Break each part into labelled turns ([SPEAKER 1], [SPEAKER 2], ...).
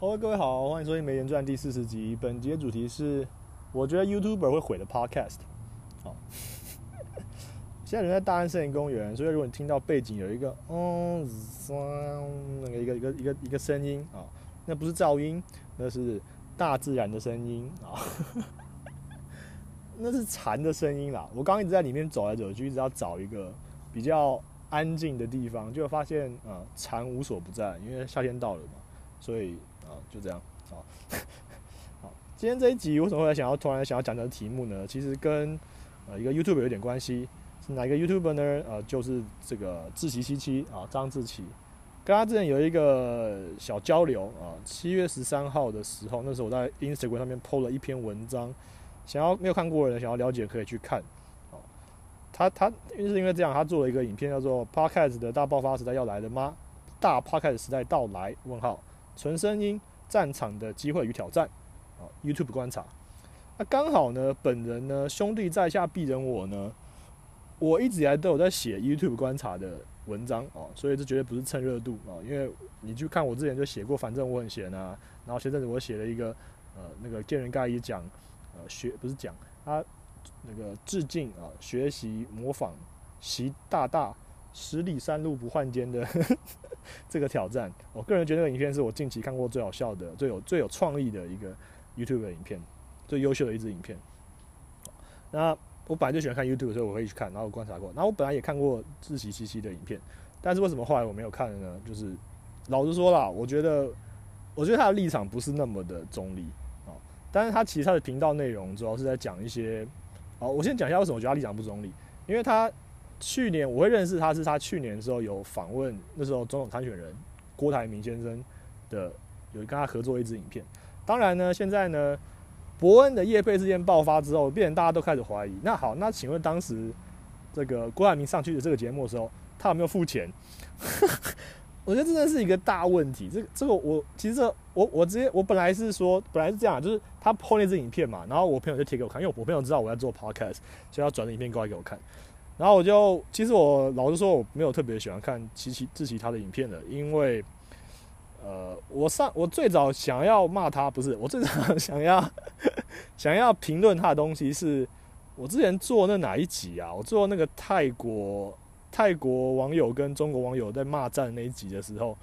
[SPEAKER 1] ，OK，各位好，欢迎收听《梅言传》第四十集。本节主题是我觉得 YouTuber 会毁的 Podcast。好，现在人在大安森林公园，所以如果你听到背景有一个嗯，那个一个一个一个一个声音啊，那不是噪音，那是大自然的声音啊，那是蝉的声音啦。我刚一直在里面走来走去，一直要找一个比较安静的地方，就发现啊，蝉无所不在，因为夏天到了嘛，所以。就这样，好，好，今天这一集为什么会想要突然想要讲的题目呢？其实跟呃一个 YouTube 有点关系，是哪一个 YouTuber 呢？呃，就是这个志奇七七啊，张志奇，跟他之前有一个小交流啊。七月十三号的时候，那时候我在 Instagram 上面 PO 了一篇文章，想要没有看过的人想要了解可以去看。哦，他他因为是因为这样，他做了一个影片叫做 “Podcast 的大爆发时代要来了吗？大 Podcast 时代到来？”问号。纯声音战场的机会与挑战，啊，YouTube 观察，那刚好呢，本人呢兄弟在下必人我呢，我一直以来都有在写 YouTube 观察的文章。啊，所以这绝对不是蹭热度。啊，因为你去看我之前就写过，反正我很闲啊，然后前阵子我写了一个呃那个见人盖伊讲，呃学不是讲他那个致敬啊，学习模仿习大大。十里山路不换肩的 这个挑战，我个人觉得那个影片是我近期看过最好笑的、最有最有创意的一个 YouTube 的影片，最优秀的一支影片。那我本来就喜欢看 YouTube，所以我可以去看，然后观察过。那我本来也看过自习七七的影片，但是为什么后来我没有看呢？就是老实说啦，我觉得我觉得他的立场不是那么的中立啊。但是他其实他的频道内容主要是在讲一些，哦，我先讲一下为什么我觉得他立场不中立，因为他。去年我会认识他是他去年的时候有访问那时候总统参选人郭台铭先生的有跟他合作一支影片。当然呢，现在呢，伯恩的叶佩事件爆发之后，变成大家都开始怀疑。那好，那请问当时这个郭台铭上去的这个节目的时候，他有没有付钱？我觉得真的是一个大问题。这个这个我其实这我我直接我本来是说本来是这样，就是他拍那支影片嘛，然后我朋友就贴给我看，因为我朋友知道我在做 podcast，所以要转的影片过来给我看。然后我就，其实我老实说，我没有特别喜欢看其其志奇他的影片的，因为，呃，我上我最早想要骂他，不是我最早想要 想要评论他的东西，是我之前做那哪一集啊？我做那个泰国泰国网友跟中国网友在骂战那一集的时候，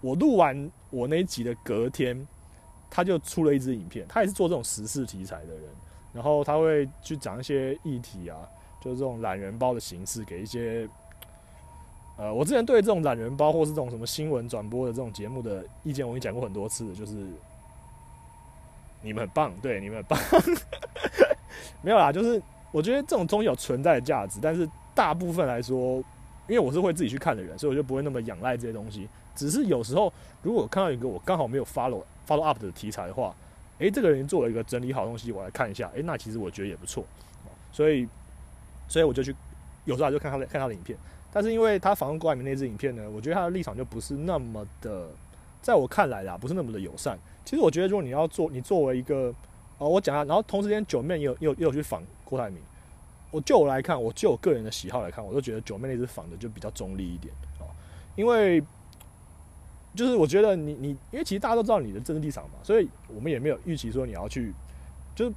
[SPEAKER 1] 我录完我那一集的隔天，他就出了一支影片，他也是做这种时事题材的人，然后他会去讲一些议题啊。就是这种懒人包的形式，给一些，呃，我之前对这种懒人包或是这种什么新闻转播的这种节目的意见，我已经讲过很多次，就是你们很棒，对，你们很棒，没有啦，就是我觉得这种东西有存在的价值，但是大部分来说，因为我是会自己去看的人，所以我就不会那么仰赖这些东西。只是有时候，如果看到一个我刚好没有 follow follow up 的题材的话，诶，这个人做了一个整理好东西，我来看一下，诶，那其实我觉得也不错，所以。所以我就去，有时候就看他的看他的影片，但是因为他访问郭台铭那支影片呢，我觉得他的立场就不是那么的，在我看来啦，不是那么的友善。其实我觉得，如果你要做，你作为一个，哦，我讲啊，然后同时间九妹也有也有也有去访郭台铭，我就我来看，我就我个人的喜好来看，我都觉得九妹那支访的就比较中立一点啊，因为就是我觉得你你，因为其实大家都知道你的政治立场嘛，所以我们也没有预期说你要去，就是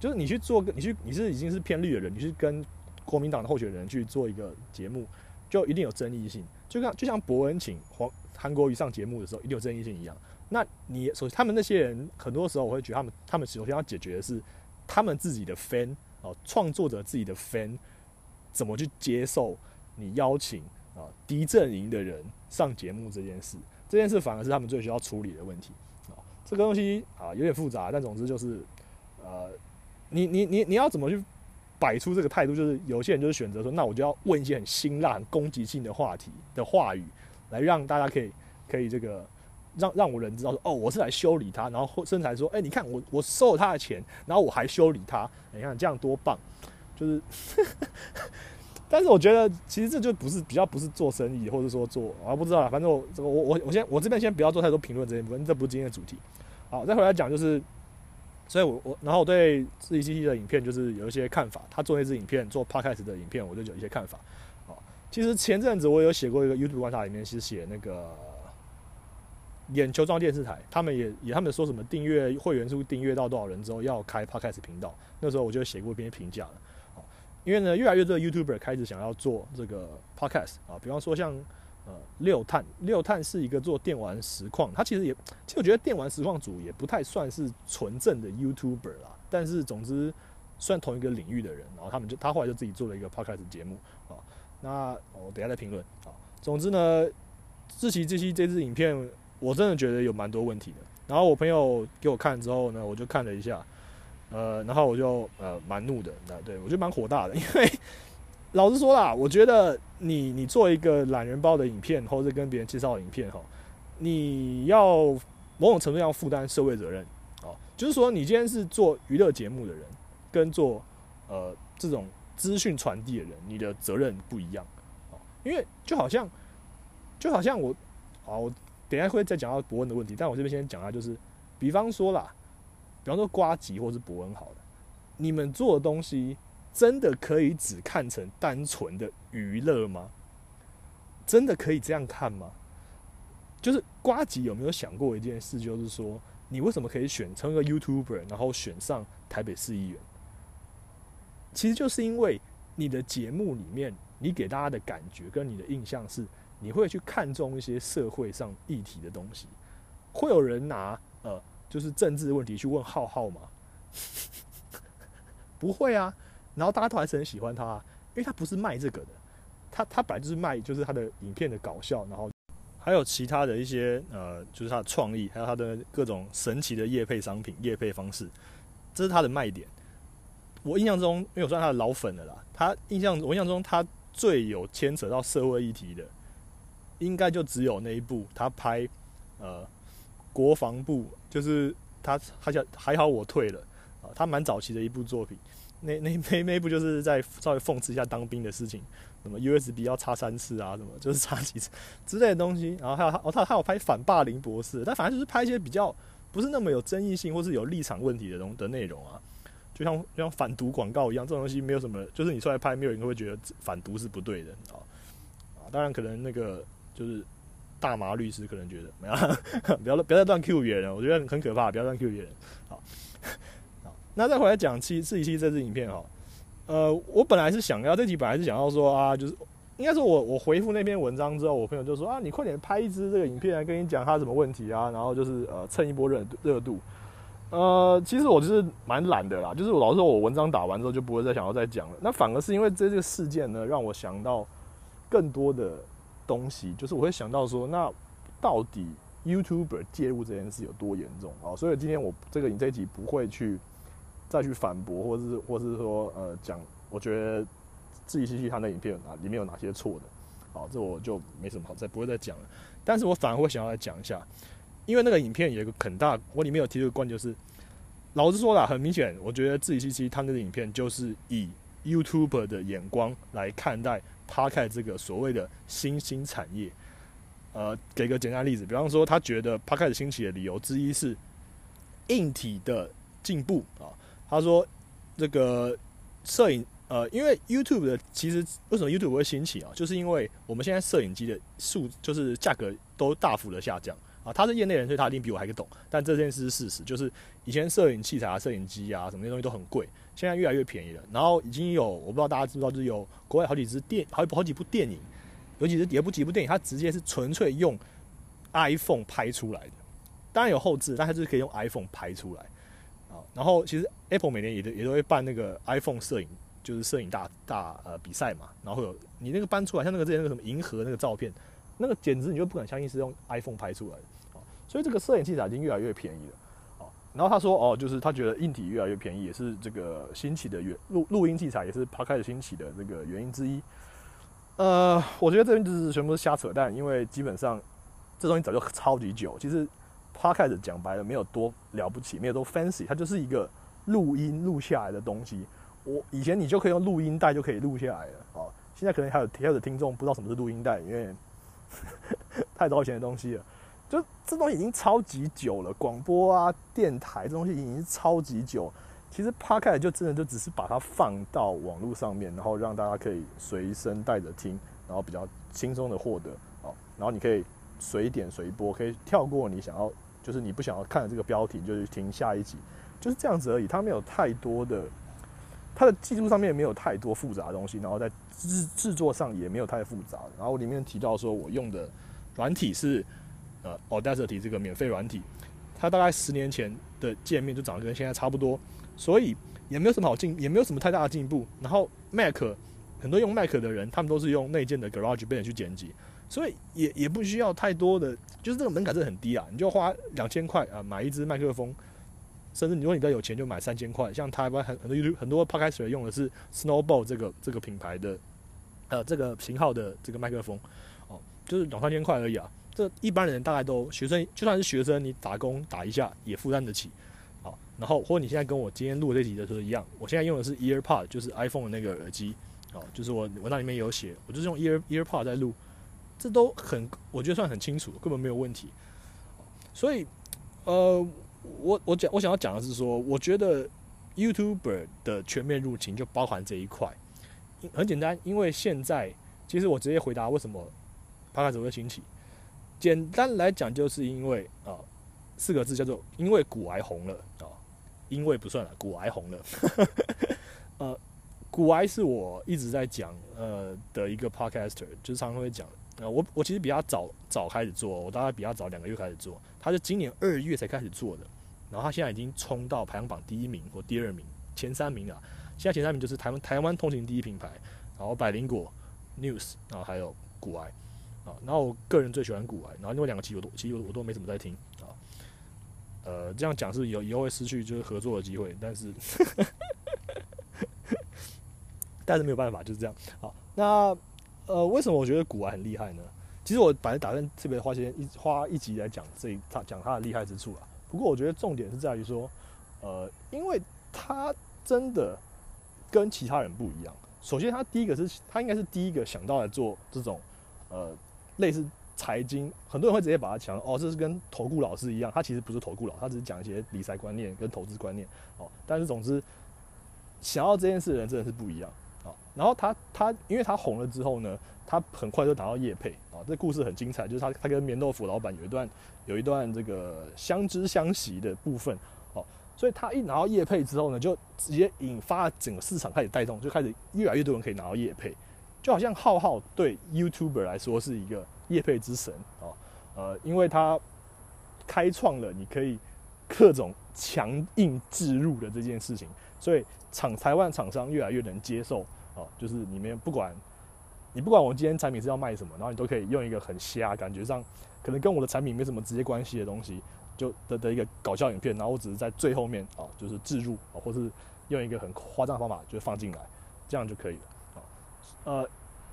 [SPEAKER 1] 就是你去做个，你去你是已经是偏绿的人，你是跟。国民党的候选人去做一个节目，就一定有争议性，就像就像伯恩请黄韩国瑜上节目的时候，一定有争议性一样。那你首先他们那些人，很多时候我会觉得他们他们首先要解决的是他们自己的 fan 哦，创作者自己的 fan 怎么去接受你邀请啊敌阵营的人上节目这件事，这件事反而是他们最需要处理的问题啊。这个东西啊有点复杂，但总之就是呃，你你你你要怎么去？摆出这个态度，就是有些人就是选择说，那我就要问一些很辛辣、很攻击性的话题的话语，来让大家可以可以这个让让我人知道说，哦，我是来修理他，然后甚至还说，哎，你看我我收了他的钱，然后我还修理他，你看这样多棒，就是，但是我觉得其实这就不是比较不是做生意，或者说做，我不知道了，反正我我我我先我这边先不要做太多评论这些部分，这不是今天的主题，好，再回来讲就是。所以，我我然后我对自己机器的影片就是有一些看法。他做那支影片，做 podcast 的影片，我就有一些看法。哦，其实前阵子我有写过一个 YouTube 观察，里面是写那个眼球状电视台，他们也也他们说什么订阅会员数订阅到多少人之后要开 podcast 频道，那时候我就写过一篇评价了。因为呢越来越多的 YouTuber 开始想要做这个 podcast 啊，比方说像呃六探，六探是一个做电玩实况，他其实也其实我觉得电玩实况组也不太算是纯正的 YouTuber 啦，但是总之算同一个领域的人，然后他们就他后来就自己做了一个 podcast 节目啊，那我等下再评论啊。总之呢，志奇这期这支影片。我真的觉得有蛮多问题的。然后我朋友给我看之后呢，我就看了一下，呃，然后我就呃蛮怒的，那对我觉得蛮火大的。因为老实说啦，我觉得你你做一个懒人包的影片，或者跟别人介绍影片哈，你要某种程度要负担社会责任哦。就是说，你今天是做娱乐节目的人，跟做呃这种资讯传递的人，你的责任不一样哦。因为就好像就好像我啊我。等下会再讲到博文的问题，但我这边先讲下，就是，比方说啦，比方说瓜吉或是博文好了，你们做的东西真的可以只看成单纯的娱乐吗？真的可以这样看吗？就是瓜吉有没有想过一件事，就是说，你为什么可以选成个 YouTuber，然后选上台北市议员？其实就是因为你的节目里面，你给大家的感觉跟你的印象是。你会去看重一些社会上议题的东西，会有人拿呃，就是政治问题去问浩浩吗？不会啊，然后大家都还是很喜欢他，因为他不是卖这个的，他他本来就是卖就是他的影片的搞笑，然后还有其他的一些呃，就是他的创意，还有他的各种神奇的业配商品、业配方式，这是他的卖点。我印象中，因为我算他的老粉了啦，他印象我印象中他最有牵扯到社会议题的。应该就只有那一部，他拍，呃，国防部就是他，他叫还好我退了啊，他蛮早期的一部作品，那那那那不就是在稍微讽刺一下当兵的事情，什么 USB 要插三次啊，什么就是插几次之类的东西，然后还有他哦他他有拍反霸凌博士，但反正就是拍一些比较不是那么有争议性或是有立场问题的东的内容啊，就像就像反毒广告一样，这种东西没有什么，就是你出来拍，没有人会觉得反毒是不对的啊啊，当然可能那个。就是大麻律师可能觉得没有，不要不要再乱 Q 别人，我觉得很可怕，不要乱 Q 别人。好，好，那再回来讲七四一七这支影片哈，呃，我本来是想要这集本来是想要说啊，就是应该说我我回复那篇文章之后，我朋友就说啊，你快点拍一支这个影片来跟你讲他什么问题啊，然后就是呃蹭一波热热度。呃，其实我就是蛮懒的啦，就是我老实说，我文章打完之后就不会再想要再讲了。那反而是因为这这个事件呢，让我想到更多的。东西就是我会想到说，那到底 YouTuber 介入这件事有多严重啊？所以今天我这个你这一集不会去再去反驳，或者是或是说呃讲，我觉得自己细细看那影片啊里面有哪些错的，好，这我就没什么好再不会再讲了。但是我反而会想要来讲一下，因为那个影片有一个很大，我里面有提出个观点，就是老实说了，很明显，我觉得自己细细他那个影片就是以 YouTube 的眼光来看待。他开这个所谓的新兴产业，呃，给个简单例子，比方说，他觉得他开始兴起的理由之一是硬体的进步啊。他说，这个摄影，呃，因为 YouTube 的其实为什么 YouTube 会兴起啊？就是因为我们现在摄影机的数就是价格都大幅的下降啊。他是业内人，所以他一定比我还懂。但这件事是事实，就是以前摄影器材啊、摄影机啊什么些东西都很贵。现在越来越便宜了，然后已经有我不知道大家知不知道，就是有国外好几支电，好好几部电影，有几支也不几部电影，它直接是纯粹用 iPhone 拍出来的，当然有后置，但它就是可以用 iPhone 拍出来。然后其实 Apple 每年也都也都会办那个 iPhone 摄影，就是摄影大大呃比赛嘛，然后有你那个搬出来，像那个之前那个什么银河那个照片，那个简直你就不敢相信是用 iPhone 拍出来的。所以这个摄影器材已经越来越便宜了。然后他说：“哦，就是他觉得硬体越来越便宜，也是这个兴起的原录录音器材，也是他开始兴起的这个原因之一。呃，我觉得这边就是全部是瞎扯淡，因为基本上这东西早就超级久。其实 podcast 讲白了没有多了不起，没有多 fancy，它就是一个录音录下来的东西。我以前你就可以用录音带就可以录下来了哦。现在可能还有还有听众不知道什么是录音带，因为 太早以前的东西了。”就这东西已经超级久了，广播啊、电台这东西已经超级久。其实 Podcast 就真的就只是把它放到网络上面，然后让大家可以随身带着听，然后比较轻松的获得哦。然后你可以随点随播，可以跳过你想要，就是你不想要看的这个标题，就是听下一集，就是这样子而已。它没有太多的，它的技术上面没有太多复杂的东西，然后在制制作上也没有太复杂。然后里面提到说我用的软体是呃 Audacity 这个免费软体，它大概十年前的界面就长得跟现在差不多，所以也没有什么好进，也没有什么太大的进步。然后 Mac 很多用 Mac 的人，他们都是用内建的 GarageBand 去剪辑。所以也也不需要太多的，就是这个门槛是很低啊，你就花两千块啊买一支麦克风，甚至如果你比较有钱就买三千块。像台湾很很多很多 p o d c a s t 用的是 Snowball 这个这个品牌的，呃这个型号的这个麦克风，哦，就是两三千块而已啊。这一般人大概都学生就算是学生，你打工打一下也负担得起，好。然后或者你现在跟我今天录这集的时候一样，我现在用的是 EarPod，就是 iPhone 的那个耳机，哦，就是我文档里面有写，我就是用 Ear EarPod 在录。这都很，我觉得算很清楚，根本没有问题。所以，呃，我我讲我想要讲的是说，我觉得 YouTuber 的全面入侵就包含这一块。很简单，因为现在其实我直接回答为什么 Podcast 会兴起。简单来讲，就是因为啊，四个字叫做“因为古癌红了”啊，因为不算了，古癌红了。呃，古癌是我一直在讲呃的一个 Podcaster，就是常常会讲。呃，我我其实比他早早开始做，我大概比他早两个月开始做，他是今年二月才开始做的，然后他现在已经冲到排行榜第一名或第二名，前三名啊，现在前三名就是台湾台湾通勤第一品牌，然后百灵果 News，然后还有古埃，啊，然后我个人最喜欢古埃，然后另外两个其实我都其实我都没怎么在听啊，呃，这样讲是有以后会失去就是合作的机会，但是 但是没有办法就是这样，好，那。呃，为什么我觉得古玩很厉害呢？其实我本来打算特别花时间一花一集来讲这一他讲他的厉害之处啊。不过我觉得重点是在于说，呃，因为他真的跟其他人不一样。首先，他第一个是他应该是第一个想到来做这种呃类似财经，很多人会直接把它讲哦，这是跟投顾老师一样。他其实不是投顾老，他只是讲一些理财观念跟投资观念哦。但是总之，想要这件事的人真的是不一样。然后他他，因为他红了之后呢，他很快就拿到叶配啊。这故事很精彩，就是他他跟棉豆腐老板有一段有一段这个相知相惜的部分哦。所以他一拿到叶配之后呢，就直接引发整个市场开始带动，就开始越来越多人可以拿到叶配，就好像浩浩对 YouTuber 来说是一个叶配之神哦。呃，因为他开创了你可以各种强硬置入的这件事情，所以厂台湾厂商越来越能接受。哦，就是你们不管，你不管我今天产品是要卖什么，然后你都可以用一个很瞎，感觉上可能跟我的产品没什么直接关系的东西，就的的一个搞笑影片，然后我只是在最后面啊，就是置入啊，或是用一个很夸张的方法就放进来，这样就可以了。啊，呃，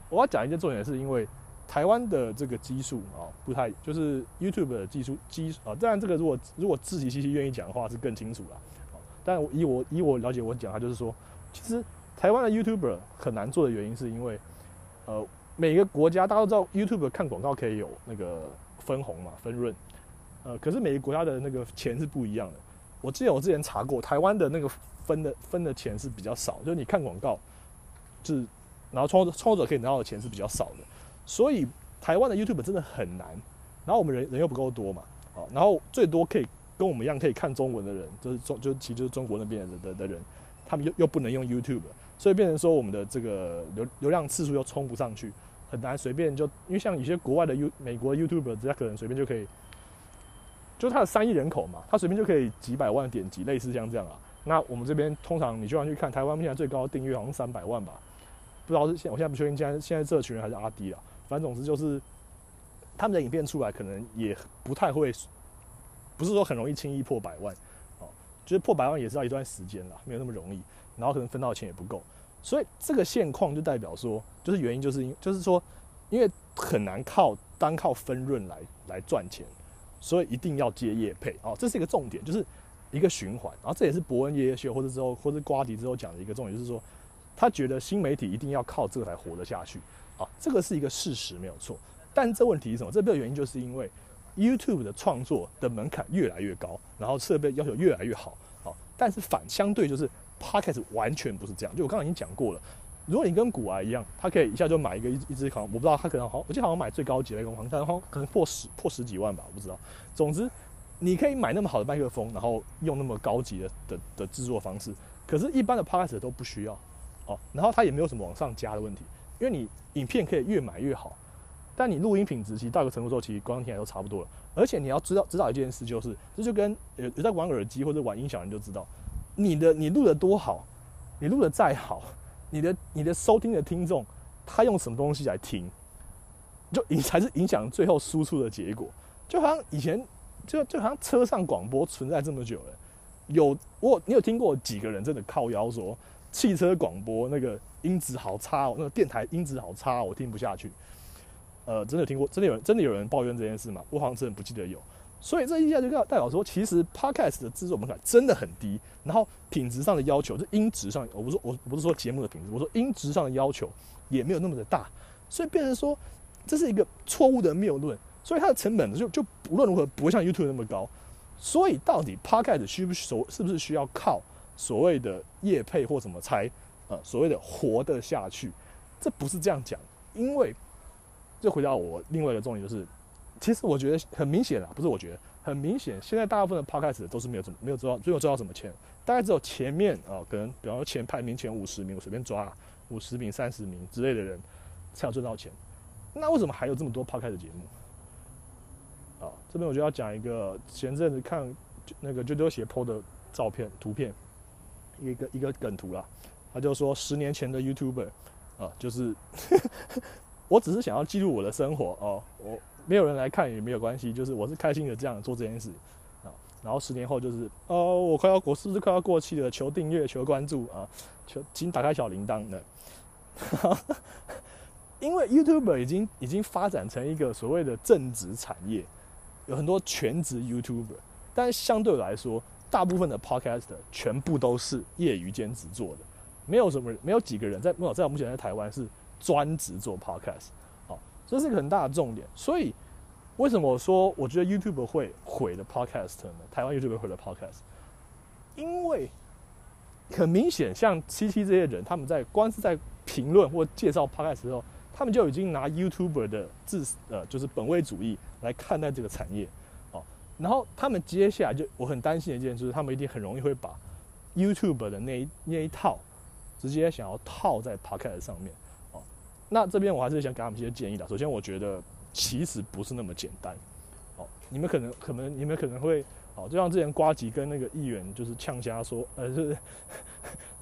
[SPEAKER 1] 我要讲一件重点，是因为台湾的这个基数啊，不太就是 YouTube 的技术基啊，当然这个如果如果自己其实愿意讲的话是更清楚了。但以我以我了解我讲，他就是说，其实。台湾的 YouTuber 很难做的原因，是因为，呃，每个国家大家都知道，YouTuber 看广告可以有那个分红嘛，分润，呃，可是每个国家的那个钱是不一样的。我记得我之前查过，台湾的那个分的分的钱是比较少，就是你看广告，就是然后创创作者可以拿到的钱是比较少的，所以台湾的 YouTuber 真的很难。然后我们人人又不够多嘛，啊，然后最多可以跟我们一样可以看中文的人，就是中就其实就是中国那边的的的人，他们又又不能用 YouTube。所以变成说，我们的这个流流量次数又冲不上去，很难随便就，因为像有些国外的 U 美国 YouTuber，他可能随便就可以，就他的三亿人口嘛，他随便就可以几百万点击，类似像这样啊。那我们这边通常你就要去看台湾现在最高的订阅好像三百万吧，不知道是现我现在不确定现在现在这群人还是阿迪了，反正总之就是他们的影片出来可能也不太会，不是说很容易轻易破百万，哦，就是破百万也是要一段时间啦，没有那么容易。然后可能分到的钱也不够，所以这个现况就代表说，就是原因就是因就是说，因为很难靠单靠分润来来赚钱，所以一定要接业配哦，这是一个重点，就是一个循环。然后这也是伯恩爷爷学或者之后或者瓜迪之后讲的一个重点，就是说他觉得新媒体一定要靠这个才活得下去啊，这个是一个事实没有错。但这问题是什么？这个原因就是因为 YouTube 的创作的门槛越来越高，然后设备要求越来越好，好，但是反相对就是。Podcast 完全不是这样，就我刚刚已经讲过了如果你跟古玩一样，他可以一下就买一个一一支好，我不知道他可能好，我记得好像买最高级的一个好像可能破十破十几万吧，我不知道。总之，你可以买那么好的麦克风，然后用那么高级的的的制作方式，可是，一般的 podcast 都不需要哦。然后它也没有什么往上加的问题，因为你影片可以越买越好，但你录音品质其实到一个程度之后，其实光听起来都差不多了。而且你要知道知道一件事，就是这就跟有有在玩耳机或者玩音响，你就知道，你的你录的多好，你录的再好。你的你的收听的听众，他用什么东西来听，就影才是影响最后输出的结果。就好像以前，就就好像车上广播存在这么久了，有我你有听过几个人真的靠腰说汽车广播那个音质好差哦，那个电台音质好差，我听不下去。呃，真的听过，真的有真的有人抱怨这件事吗？我好像真的不记得有。所以这一下就代表说，其实 podcast 的制作门槛真的很低，然后品质上的要求，就音质上，我不是我不是说节目的品质，我说音质上的要求也没有那么的大，所以变成说这是一个错误的谬论，所以它的成本就就无论如何不会像 YouTube 那么高。所以到底 podcast 需不需是不是需要靠所谓的业配或什么才呃所谓的活得下去？这不是这样讲，因为就回到我另外一个重点就是。其实我觉得很明显啊，不是我觉得很明显，现在大部分的 podcast 都是没有怎么没有赚到，最后赚到什么钱？大概只有前面啊，可能比方说前排名前五十名，我随便抓五十名、三十名之类的人才有赚到钱。那为什么还有这么多 podcast 节目？啊，这边我就要讲一个前阵子看那个就丢写 PO 的照片图片，一个一个梗图啦，他就说十年前的 YouTuber 啊，就是我只是想要记录我的生活哦，我。没有人来看也没有关系，就是我是开心的这样做这件事啊。然后十年后就是哦，我快要我是不是快要过期了？求订阅，求关注啊，求请打开小铃铛的。因为 YouTuber 已经已经发展成一个所谓的正职产业，有很多全职 YouTuber，但相对来说，大部分的 Podcast 全部都是业余兼职做的，没有什么没有几个人在没有在我目前在台湾是专职做 Podcast 好。这是一个很大的重点，所以为什么说我觉得 YouTube 会毁了 Podcast 呢？台湾 YouTube 毁了 Podcast，因为很明显，像七七这些人，他们在光是在评论或介绍 Podcast 的时候，他们就已经拿 YouTuber 的自呃就是本位主义来看待这个产业哦。然后他们接下来就我很担心的一件事，就是他们一定很容易会把 YouTube 的那一那一套直接想要套在 Podcast 上面。那这边我还是想给他们一些建议的。首先，我觉得其实不是那么简单。哦，你们可能可能你们可能会哦，就像之前瓜吉跟那个议员就是呛家说，呃，是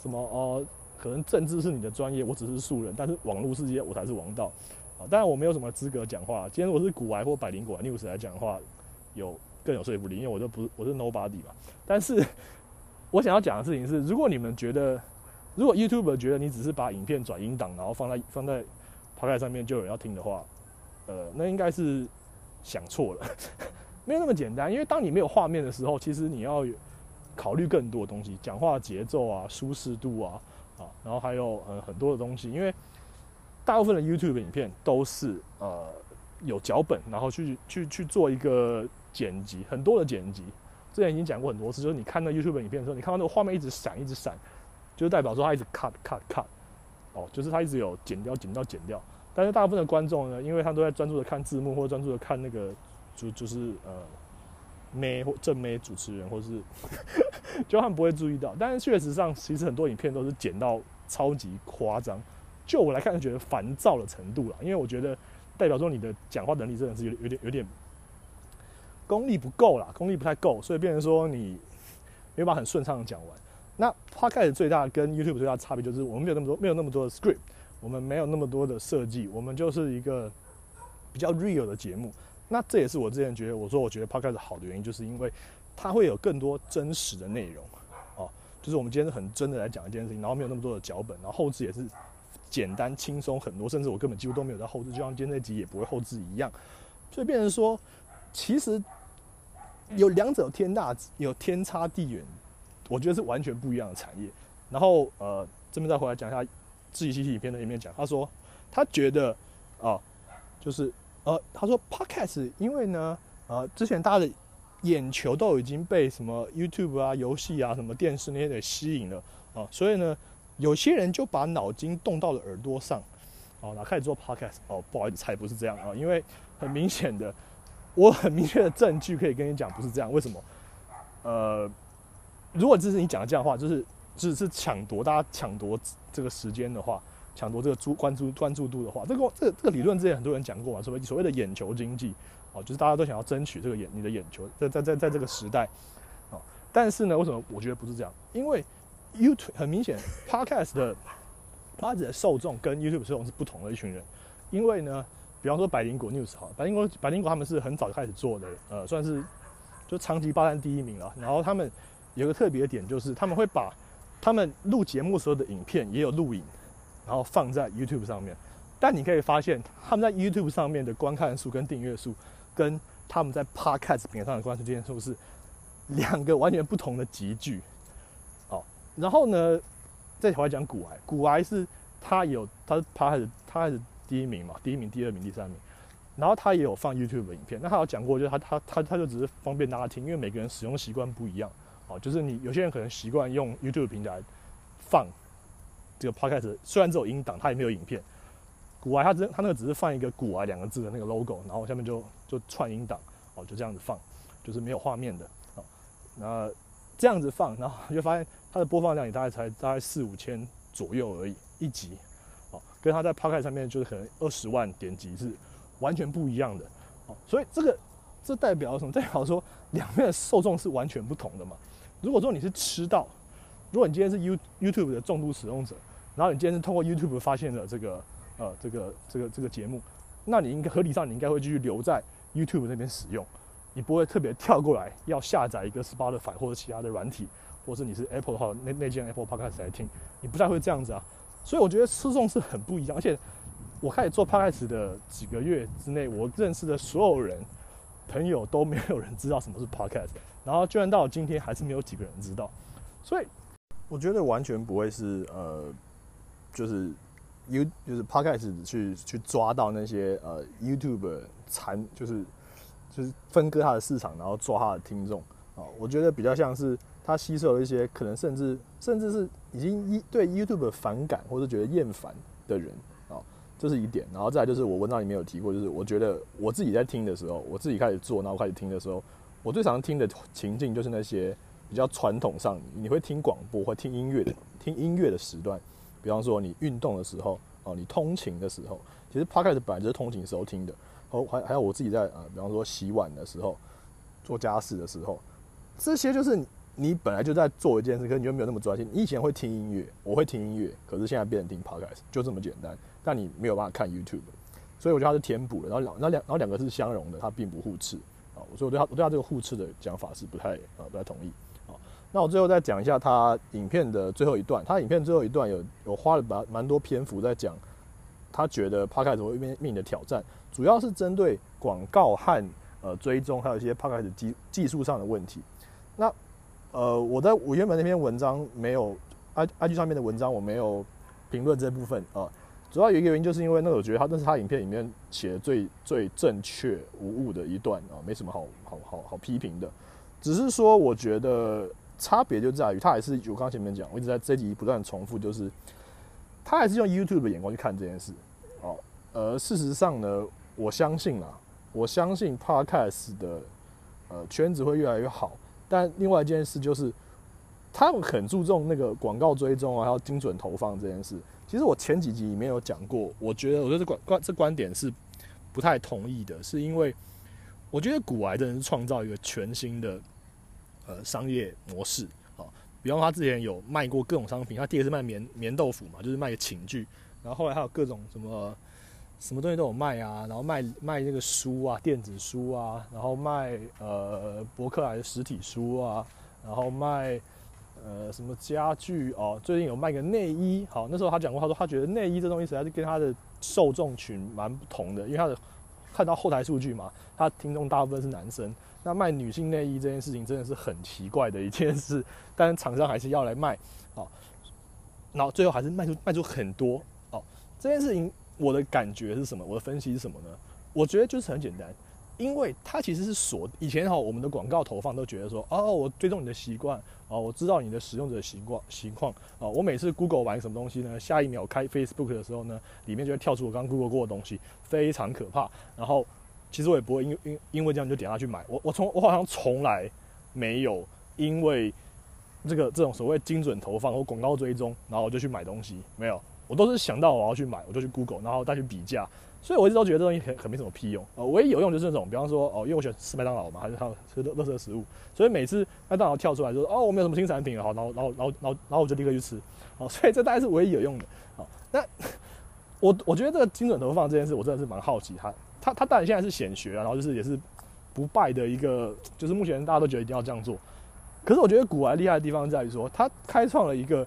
[SPEAKER 1] 什么哦？可能政治是你的专业，我只是素人，但是网络世界我才是王道。啊，当然我没有什么资格讲话。今天我是古玩或百灵果 news 来讲话，有更有说服力，因为我就不是我是 nobody 嘛。但是 我想要讲的事情是，如果你们觉得，如果 YouTube 觉得你只是把影片转音档，然后放在放在趴在上面就有要听的话，呃，那应该是想错了，没有那么简单。因为当你没有画面的时候，其实你要考虑更多的东西，讲话节奏啊、舒适度啊，啊，然后还有呃很多的东西。因为大部分的 YouTube 影片都是呃有脚本，然后去去去做一个剪辑，很多的剪辑。之前已经讲过很多次，就是你看那 YouTube 影片的时候，你看到那个画面一直闪，一直闪，就代表说它一直 cut cut cut。哦，就是他一直有剪掉、剪掉、剪掉，但是大部分的观众呢，因为他都在专注的看字幕，或专注的看那个，就就是呃，妹或正妹主持人，或是，就他们不会注意到。但是确实上，其实很多影片都是剪到超级夸张，就我来看，觉得烦躁的程度了。因为我觉得代表说你的讲话能力真的是有点有点有点功力不够啦，功力不太够，所以变成说你没办法很顺畅的讲完。那 Podcast 最大跟 YouTube 最大的差别就是，我们没有那么多，没有那么多的 script，我们没有那么多的设计，我们就是一个比较 real 的节目。那这也是我之前觉得，我说我觉得 Podcast 好的原因，就是因为它会有更多真实的内容，哦，就是我们今天是很真的来讲一件事情，然后没有那么多的脚本，然后后置也是简单轻松很多，甚至我根本几乎都没有在后置，就像今天这集也不会后置一样，所以变成说，其实有两者天大，有天差地远。我觉得是完全不一样的产业。然后呃，这边再回来讲一下自己 CT 影片的一面讲，他说他觉得啊，就是呃，他说 Podcast 因为呢呃，之前大家的眼球都已经被什么 YouTube 啊、游戏啊、什么电视那些给吸引了啊，所以呢有些人就把脑筋动到了耳朵上，哦，那开始做 podcast，哦，不好意思，才不是这样啊，因为很明显的，我很明确的证据可以跟你讲，不是这样。为什么？呃，如果这是你讲的这样的话，就是只是抢夺大家抢夺这个时间的话，抢夺这个注关注关注度的话，这个这个这个理论之前很多人讲过嘛，所谓所谓的眼球经济，哦，就是大家都想要争取这个眼你的眼球，在在在在这个时代，哦，但是呢，为什么我觉得不是这样？因为 YouTube 很明显，Podcast 的 Podcast 的受众跟 YouTube 受众是不同的一群人。因为呢，比方说百灵果 News 好，百灵果百灵果他们是很早就开始做的，呃，算是就长期霸占第一名了。然后他们有个特别的点，就是他们会把他们录节目时候的影片也有录影，然后放在 YouTube 上面。但你可以发现，他们在 YouTube 上面的观看数跟订阅数，跟他们在 Podcast 平上的观看这件数是两个完全不同的集聚。哦然后呢，再回来讲古癌，古癌是他有他他还是他还是第一名嘛，第一名、第二名、第三名。然后他也有放 YouTube 的影片，那他有讲过，就是他他他他就只是方便大家听，因为每个人使用习惯不一样，哦，就是你有些人可能习惯用 YouTube 平台放这个 Podcast，虽然只有音档，它也没有影片。古癌他只他那个只是放一个古癌两个字的那个 logo，然后下面就就串音档，哦，就这样子放，就是没有画面的，哦，那这样子放，然后就发现。它的播放量也大概才大概四五千左右而已一集，哦，跟它在 p o c a s t 上面就是可能二十万点击是完全不一样的，哦，所以这个这代表什么？代表说两边的受众是完全不同的嘛。如果说你是吃到，如果你今天是 You YouTube 的重度使用者，然后你今天是通过 YouTube 发现了这个呃这个这个这个节目，那你应该合理上你应该会继续留在 YouTube 那边使用，你不会特别跳过来要下载一个 Spotify 或者其他的软体。或是你是 Apple 的话，那那件 Apple Podcast 来听，你不太会这样子啊。所以我觉得吃众是很不一样。而且我开始做 Podcast 的几个月之内，我认识的所有人朋友都没有人知道什么是 Podcast，然后居然到今天还是没有几个人知道。所以我觉得完全不会是呃，就是 You 就是 Podcast 去去抓到那些呃 YouTube 残，就是就是分割它的市场，然后抓它的听众啊。我觉得比较像是。他吸收了一些可能甚至甚至是已经一对 YouTube 反感或者觉得厌烦的人，这是一点。然后再就是我文章里面有提过，就是我觉得我自己在听的时候，我自己开始做，然后开始听的时候，我最常听的情境就是那些比较传统上你会听广播或听音乐的听音乐的时段，比方说你运动的时候哦，你通勤的时候，其实 Podcast 本来就是通勤时候听的。哦，还还有我自己在啊，比方说洗碗的时候，做家事的时候，这些就是。你本来就在做一件事，可是你又没有那么专心。你以前会听音乐，我会听音乐，可是现在变成听 podcast，就这么简单。但你没有办法看 YouTube，所以我觉得它是填补的。然后两，然后两，然后两个是相容的，它并不互斥啊。所以我对它，我对它这个互斥的讲法是不太呃不太同意啊。那我最后再讲一下它影片的最后一段。它影片最后一段有有花了蛮蛮多篇幅在讲，他觉得 podcast 会面临的挑战，主要是针对广告和呃追踪，还有一些 podcast 技技术上的问题。那呃，我在我原本那篇文章没有，i i g 上面的文章我没有评论这部分啊。主要有一个原因，就是因为那我觉得他那是他影片里面写的最最正确无误的一段啊，没什么好好好好批评的。只是说，我觉得差别就在于，他还是我刚前面讲，我一直在这集不断重复，就是他还是用 YouTube 的眼光去看这件事。哦，呃，事实上呢，我相信啊，我相信 Podcast 的呃圈子会越来越好。但另外一件事就是，他们很注重那个广告追踪啊，还有精准投放这件事。其实我前几集里面有讲过，我觉得我觉得这观观这观点是不太同意的，是因为我觉得古癌真的是创造一个全新的呃商业模式啊。比方他之前有卖过各种商品，他第一个是卖棉棉豆腐嘛，就是卖寝具，然后后来还有各种什么。什么东西都有卖啊，然后卖卖那个书啊，电子书啊，然后卖呃博客来的实体书啊，然后卖呃什么家具哦，最近有卖个内衣，好，那时候他讲过，他说他觉得内衣这东西实在是跟他的受众群蛮不同的，因为他的看到后台数据嘛，他听众大部分是男生，那卖女性内衣这件事情真的是很奇怪的一件事，但是厂商还是要来卖，好，然后最后还是卖出卖出很多，哦，这件事情。我的感觉是什么？我的分析是什么呢？我觉得就是很简单，因为它其实是锁以前哈，我们的广告投放都觉得说，哦，我追踪你的习惯，哦，我知道你的使用者习惯情况，哦，我每次 Google 完什么东西呢，下一秒开 Facebook 的时候呢，里面就会跳出我刚 Google 过的东西，非常可怕。然后其实我也不会因因因为这样就点下去买，我我从我好像从来没有因为这个这种所谓精准投放或广告追踪，然后我就去买东西，没有，我都是想到我要去买，我就去 Google，然后再去比价。所以我一直都觉得这东西很很没什么屁用，呃，唯一有用就是这种，比方说哦，因为我喜欢吃麦当劳嘛，还是它吃乐乐色食物，所以每次麦当劳跳出来就说哦，我们有什么新产品，好，然后然后然后然后然后我就立刻去吃，好，所以这大概是唯一有用的，好，那我我觉得这个精准投放这件事，我真的是蛮好奇，它它它当然现在是显学啊，然后就是也是不败的一个，就是目前大家都觉得一定要这样做，可是我觉得古玩厉害的地方在于说，它开创了一个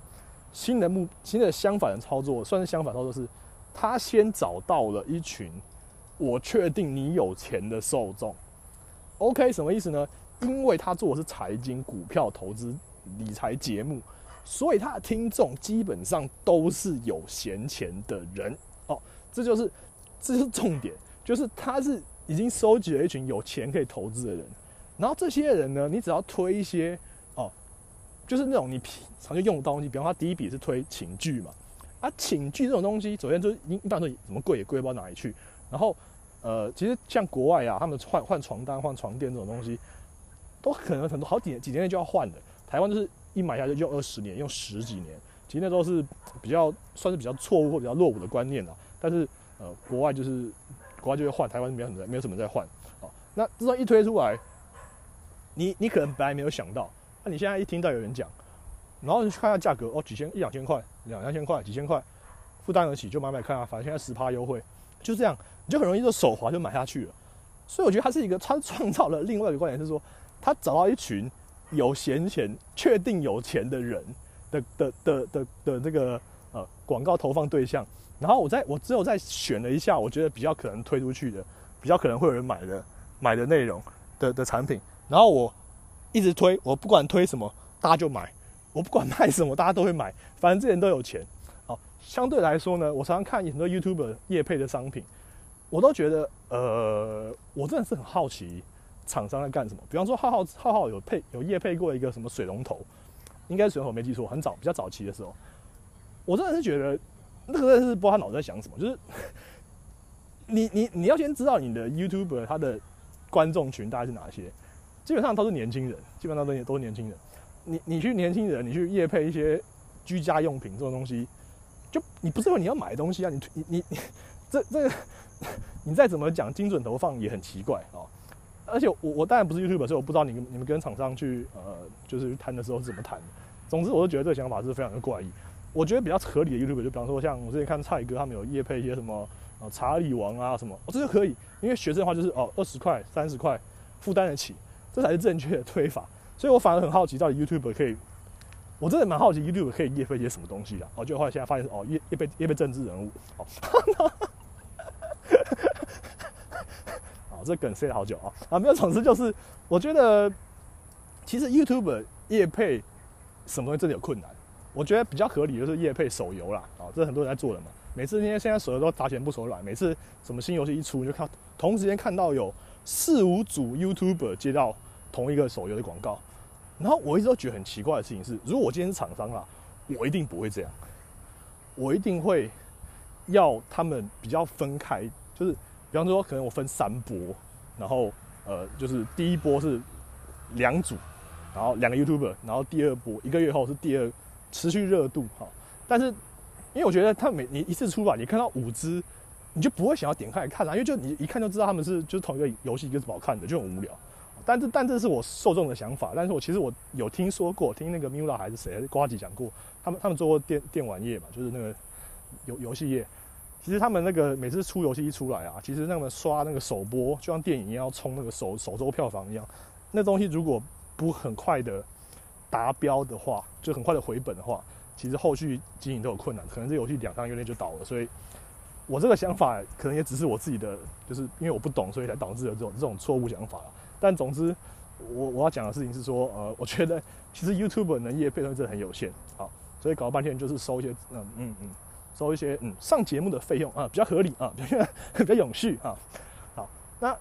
[SPEAKER 1] 新的目新的相反的操作，算是相反操作是。他先找到了一群我确定你有钱的受众，OK，什么意思呢？因为他做的是财经、股票投资、理财节目，所以他的听众基本上都是有闲钱的人哦。这就是，这是重点，就是他是已经收集了一群有钱可以投资的人。然后这些人呢，你只要推一些哦，就是那种你平常就用的东西，比方他第一笔是推情剧嘛。啊，寝具这种东西，首先就是一般说怎么贵也贵不到哪里去。然后，呃，其实像国外啊，他们换换床单、换床垫这种东西，都可能很多好几年几年内就要换的。台湾就是一买下就用二十年，用十几年，其实那时候是比较算是比较错误或比较落伍的观念了。但是，呃，国外就是国外就会换，台湾没有什么没有什么在换。哦，那这种一推出来，你你可能本来没有想到，那你现在一听到有人讲。然后你去看下价格哦，几千一两千块，两三千块，几千块，负担得起就买买看啊，反正现在十趴优惠，就这样，你就很容易就手滑就买下去了。所以我觉得他是一个，他创造了另外一个观点是说，他找到一群有闲钱、确定有钱的人的的的的的这个呃广告投放对象。然后我在我只有在选了一下，我觉得比较可能推出去的，比较可能会有人买的买的内容的的产品。然后我一直推，我不管推什么，大家就买。我不管卖什么，大家都会买，反正这些人都有钱。好，相对来说呢，我常常看很多 YouTube 业配的商品，我都觉得，呃，我真的是很好奇厂商在干什么。比方说，浩浩浩浩有配有业配过一个什么水龙头，应该水龙头没记错，很早比较早期的时候，我真的是觉得那个人是不知道他脑子在想什么。就是 你你你要先知道你的 YouTube 他的观众群大概是哪些，基本上都是年轻人，基本上都都是年轻人。你你去年轻人，你去夜配一些居家用品这种东西，就你不是说你要买东西啊？你你你这这 你再怎么讲精准投放也很奇怪啊！而且我我当然不是 YouTube，所以我不知道你你们跟厂商去呃就是谈的时候是怎么谈。总之，我就觉得这个想法是非常的怪异。我觉得比较合理的 YouTube，就比方说像我之前看蔡哥他们有夜配一些什么呃查理王啊什么，哦这就可以，因为学生的话就是哦二十块三十块负担得起，这才是正确的推法。所以我反而很好奇，到底 YouTube 可以，我真的蛮好奇 YouTube 可以叶配些什么东西的？哦，就后来现在发现哦，叶叶配叶配政治人物，哦，好，这梗塞了好久啊啊！没有，总之就是，我觉得其实 YouTube 叶配什么东西真的有困难。我觉得比较合理的是叶配手游啦，啊，这很多人在做的嘛。每次因为现在手游都砸钱不手软，每次什么新游戏一出，就看同时间看到有四五组 YouTuber 接到同一个手游的广告。然后我一直都觉得很奇怪的事情是，如果我今天是厂商啦，我一定不会这样，我一定会要他们比较分开，就是比方说可能我分三波，然后呃就是第一波是两组，然后两个 YouTuber，然后第二波一个月后是第二持续热度哈，但是因为我觉得他每你一次出来，你看到五支，你就不会想要点开来看啊，因为就你一看就知道他们是就是同一个游戏，一个是不好看的，就很无聊。但这但这是我受众的想法，但是我其实我有听说过，听那个 Mula 还是谁瓜吉讲过，他们他们做过电电玩业嘛，就是那个游游戏业，其实他们那个每次出游戏一出来啊，其实那么刷那个首播，就像电影一样要冲那个首首周票房一样，那东西如果不很快的达标的话，就很快的回本的话，其实后续经营都有困难，可能这游戏两三个月内就倒了。所以，我这个想法可能也只是我自己的，就是因为我不懂，所以才导致了这种这种错误想法但总之，我我要讲的事情是说，呃，我觉得其实 YouTube 能业配的真的很有限，好，所以搞了半天就是收一些，嗯嗯嗯，收一些嗯上节目的费用啊，比较合理啊，比较比较永续啊，好，那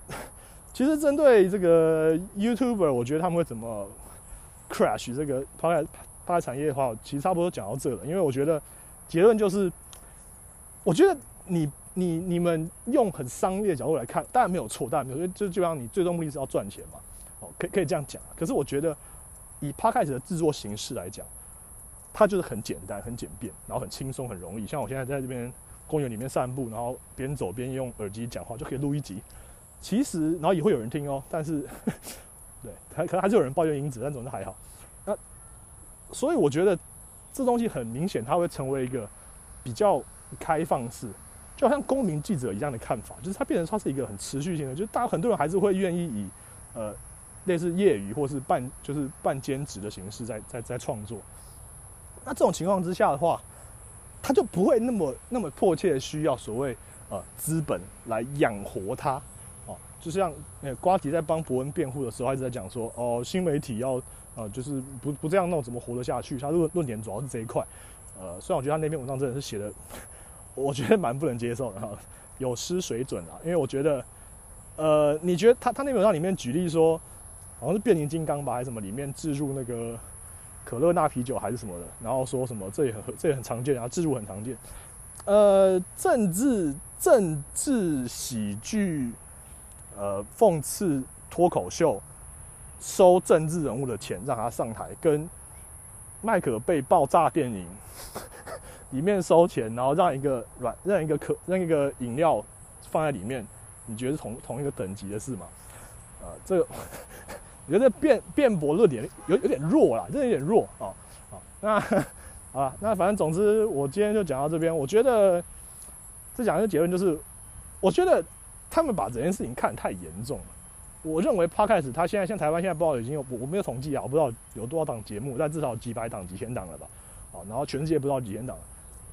[SPEAKER 1] 其实针对这个 YouTuber，我觉得他们会怎么 crash 这个 p o d 拍产业的话，其实差不多讲到这了。因为我觉得结论就是，我觉得你你你们用很商业的角度来看，当然没有错，当然没有，因为就基本上你最终目的是要赚钱嘛。哦，可可以这样讲。可是我觉得以 p 开始的制作形式来讲，它就是很简单、很简便，然后很轻松、很容易。像我现在在这边公园里面散步，然后边走边用耳机讲话，就可以录一集。其实，然后也会有人听哦。但是，对，还可能还是有人抱怨音质，但总之还好。那所以我觉得这东西很明显，它会成为一个比较开放式，就好像公民记者一样的看法，就是它变成它是一个很持续性的，就是大家很多人还是会愿意以呃类似业余或是半就是半兼职的形式在在在创作。那这种情况之下的话，他就不会那么那么迫切需要所谓呃资本来养活他哦，就像呃瓜迪在帮伯恩辩护的时候，一直在讲说哦新媒体要。呃，就是不不这样弄，怎么活得下去？他论论点主要是这一块。呃，虽然我觉得他那篇文章真的是写的，我觉得蛮不能接受的哈，有失水准啊。因为我觉得，呃，你觉得他他那篇文章里面举例说，好像是变形金刚吧，还是什么，里面置入那个可乐纳啤酒还是什么的，然后说什么这也很这也很常见啊，置入很常见。呃，政治政治喜剧，呃，讽刺脱口秀。收政治人物的钱让他上台，跟麦克被爆炸电影里面收钱，然后让一个软让一个可让一个饮料放在里面，你觉得是同同一个等级的事吗？啊，这个 我觉得辩辩驳论点有有点弱啦，真的有点弱啊啊！那 啊那反正总之我今天就讲到这边，我觉得这讲的结论就是，我觉得他们把这件事情看得太严重了。我认为 Podcast 它现在像台湾现在不知道已经有我我没有统计啊，我不知道有多少档节目，但至少几百档、几千档了吧？好，然后全世界不知道几千档，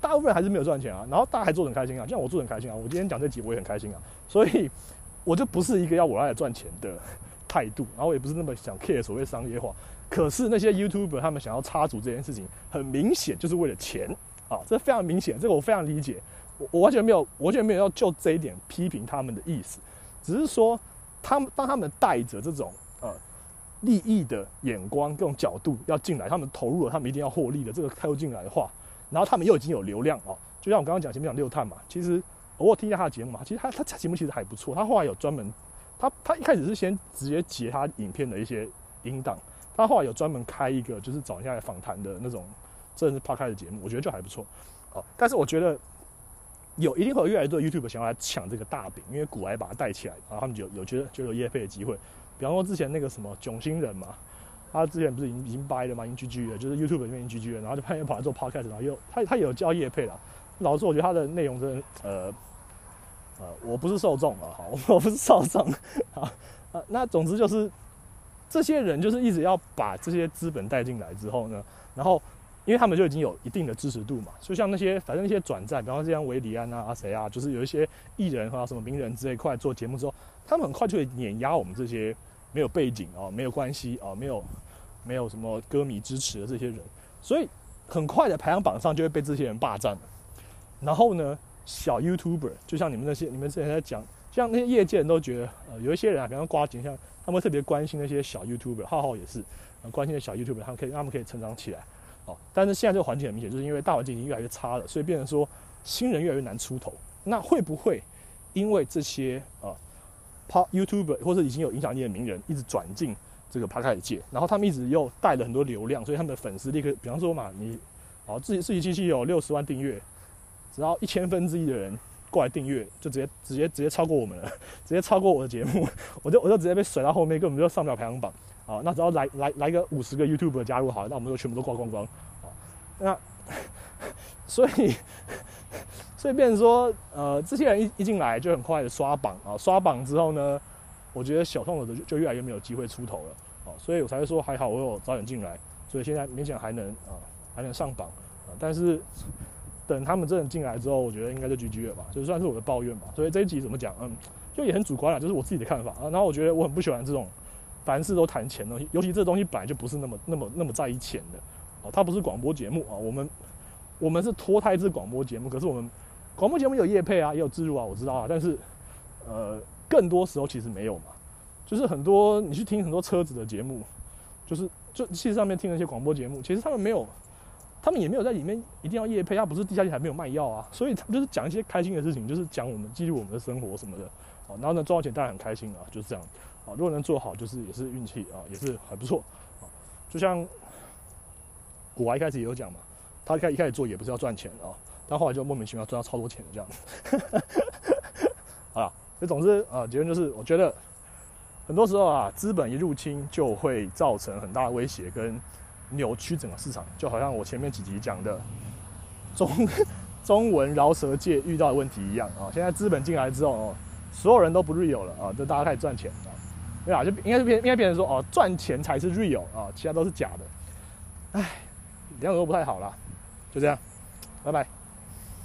[SPEAKER 1] 大部分还是没有赚钱啊。然后大家还做很开心啊，就像我做很开心啊。我今天讲这集我也很开心啊，所以我就不是一个要我来赚钱的态度，然后也不是那么想 care 所谓商业化。可是那些 YouTuber 他们想要插足这件事情，很明显就是为了钱啊，这非常明显，这个我非常理解，我我完全没有完全没有要就这一点批评他们的意思，只是说。他们当他们带着这种呃利益的眼光、各种角度要进来，他们投入了，他们一定要获利的这个态度进来的话，然后他们又已经有流量哦，就像我刚刚讲前面讲六探嘛，其实偶尔听一下他的节目嘛，其实他他节目其实还不错，他后来有专门，他他一开始是先直接截他影片的一些音档，他后来有专门开一个就是找一下访谈的那种，真的是趴开的节目，我觉得就还不错，哦，但是我觉得。有一定会越来越多 YouTube 想要来抢这个大饼，因为古埃把它带起来，然后他们有有觉得就有业配的机会。比方说之前那个什么囧星人嘛，他之前不是已经已经掰了嘛，已经 GG 了，就是 YouTube 里面已经 GG 了，然后就派人跑来做 Podcast，然后又他他也有教业配了。老实说，我觉得他的内容真的呃呃，我不是受众啊，好，我不是受众啊啊，那总之就是这些人就是一直要把这些资本带进来之后呢，然后。因为他们就已经有一定的支持度嘛，就像那些反正那些转战，比方说像维里安啊、谁啊，就是有一些艺人啊、什么名人之类过来做节目之后，他们很快就会碾压我们这些没有背景啊、没有关系啊、没有没有什么歌迷支持的这些人，所以很快的排行榜上就会被这些人霸占了。然后呢，小 YouTuber 就像你们那些，你们之前在讲，像那些业界人都觉得，呃，有一些人啊，比方说瓜景，像他们特别关心那些小 YouTuber，浩浩也是，关心的小 YouTuber，他们可以，他们可以成长起来。哦，但是现在这个环境很明显，就是因为大环境已经越来越差了，所以变成说新人越来越难出头。那会不会因为这些啊，p YouTuber 或者已经有影响力的名人一直转进这个 p 开始界，然后他们一直又带了很多流量，所以他们的粉丝立刻，比方说嘛，你哦自己自己机器有六十万订阅，只要一千分之一的人过来订阅，就直接直接直接超过我们了，直接超过我的节目，我就我就直接被甩到后面，根本就上不了排行榜。好，那只要来来来个五十个 YouTube 加入，好，那我们就全部都挂光光。好，那 所以所以变成说，呃，这些人一一进来就很快的刷榜啊，刷榜之后呢，我觉得小创作者就就越来越没有机会出头了。好，所以我才会说还好我有早点进来，所以现在勉强还能啊还能上榜啊。但是等他们真的进来之后，我觉得应该就 GG 了吧，就算是我的抱怨吧。所以这一集怎么讲？嗯，就也很主观了，就是我自己的看法啊。然后我觉得我很不喜欢这种。凡事都谈钱的东西，尤其这东西本来就不是那么、那么、那么在意钱的，哦，它不是广播节目啊，我们我们是脱胎自广播节目，可是我们广播节目有业配啊，也有植入啊，我知道啊，但是呃，更多时候其实没有嘛，就是很多你去听很多车子的节目，就是就其实上面听那些广播节目，其实他们没有，他们也没有在里面一定要夜配，他不是地下还没有卖药啊，所以他们就是讲一些开心的事情，就是讲我们记录我们的生活什么的，啊，然后呢赚到钱当然很开心啊，就是这样，啊，如果能做好，就是也是运气啊，也是还不错，啊，就像古娃一开始也有讲嘛，他开一开始做也不是要赚钱啊，但后来就莫名其妙赚到超多钱这样子，啊，所以总之啊，结论就是我觉得。很多时候啊，资本一入侵就会造成很大的威胁跟扭曲整个市场，就好像我前面几集讲的中 中文饶舌界遇到的问题一样啊。现在资本进来之后哦，所有人都不 real 了啊，就大家开始赚钱啊，对啊，就应该是变应该变成说哦，赚钱才是 real 啊，其他都是假的。唉，两种都不太好啦，就这样，拜拜。